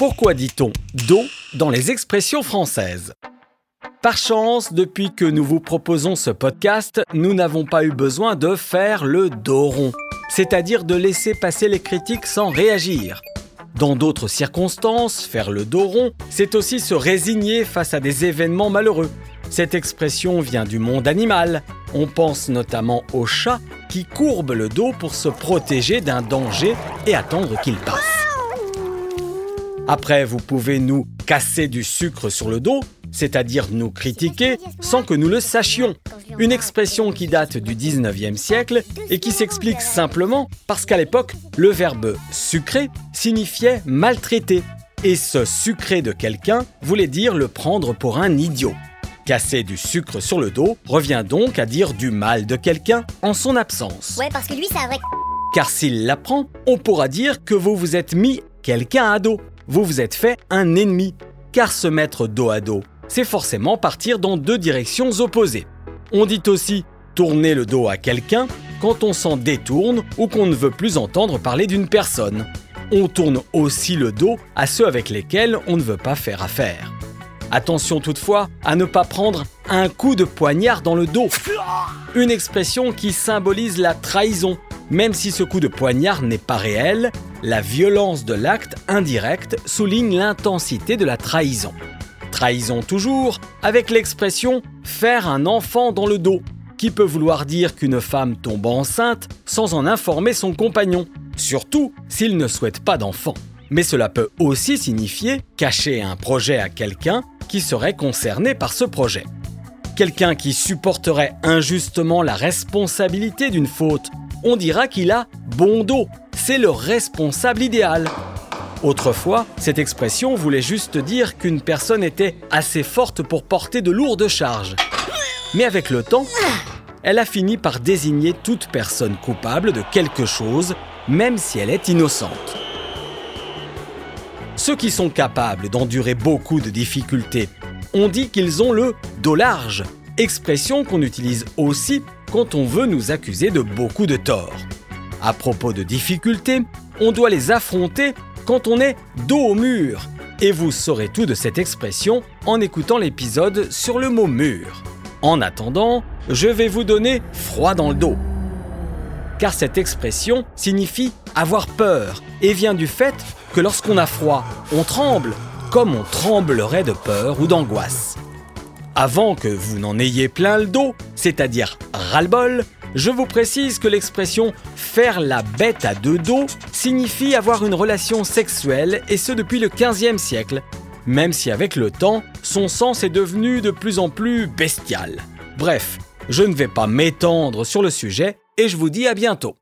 Pourquoi dit-on dos dans les expressions françaises? Par chance, depuis que nous vous proposons ce podcast, nous n'avons pas eu besoin de faire le dos rond, c'est-à-dire de laisser passer les critiques sans réagir. Dans d'autres circonstances, faire le dos rond, c'est aussi se résigner face à des événements malheureux. Cette expression vient du monde animal. On pense notamment au chat qui courbe le dos pour se protéger d'un danger et attendre qu'il passe. Après, vous pouvez nous casser du sucre sur le dos, c'est-à-dire nous critiquer sans que nous le sachions. Une expression qui date du 19e siècle et qui s'explique simplement parce qu'à l'époque, le verbe sucrer signifiait maltraiter. Et ce sucrer de quelqu'un voulait dire le prendre pour un idiot. Casser du sucre sur le dos revient donc à dire du mal de quelqu'un en son absence. Ouais, parce que lui, c'est un vrai. Car s'il l'apprend, on pourra dire que vous vous êtes mis quelqu'un à dos vous vous êtes fait un ennemi. Car se mettre dos à dos, c'est forcément partir dans deux directions opposées. On dit aussi tourner le dos à quelqu'un quand on s'en détourne ou qu'on ne veut plus entendre parler d'une personne. On tourne aussi le dos à ceux avec lesquels on ne veut pas faire affaire. Attention toutefois à ne pas prendre un coup de poignard dans le dos. Une expression qui symbolise la trahison. Même si ce coup de poignard n'est pas réel, la violence de l'acte indirect souligne l'intensité de la trahison. Trahison toujours avec l'expression faire un enfant dans le dos, qui peut vouloir dire qu'une femme tombe enceinte sans en informer son compagnon, surtout s'il ne souhaite pas d'enfant. Mais cela peut aussi signifier cacher un projet à quelqu'un qui serait concerné par ce projet. Quelqu'un qui supporterait injustement la responsabilité d'une faute, on dira qu'il a bon dos c'est le responsable idéal. Autrefois, cette expression voulait juste dire qu'une personne était assez forte pour porter de lourdes charges. Mais avec le temps, elle a fini par désigner toute personne coupable de quelque chose, même si elle est innocente. Ceux qui sont capables d'endurer beaucoup de difficultés, on dit qu'ils ont le dos large, expression qu'on utilise aussi quand on veut nous accuser de beaucoup de torts. À propos de difficultés, on doit les affronter quand on est dos au mur. Et vous saurez tout de cette expression en écoutant l'épisode sur le mot mur. En attendant, je vais vous donner froid dans le dos. Car cette expression signifie avoir peur et vient du fait que lorsqu'on a froid, on tremble, comme on tremblerait de peur ou d'angoisse. Avant que vous n'en ayez plein le dos, c'est-à-dire ras-le-bol, je vous précise que l'expression faire la bête à deux dos signifie avoir une relation sexuelle et ce depuis le 15e siècle, même si avec le temps, son sens est devenu de plus en plus bestial. Bref, je ne vais pas m'étendre sur le sujet et je vous dis à bientôt.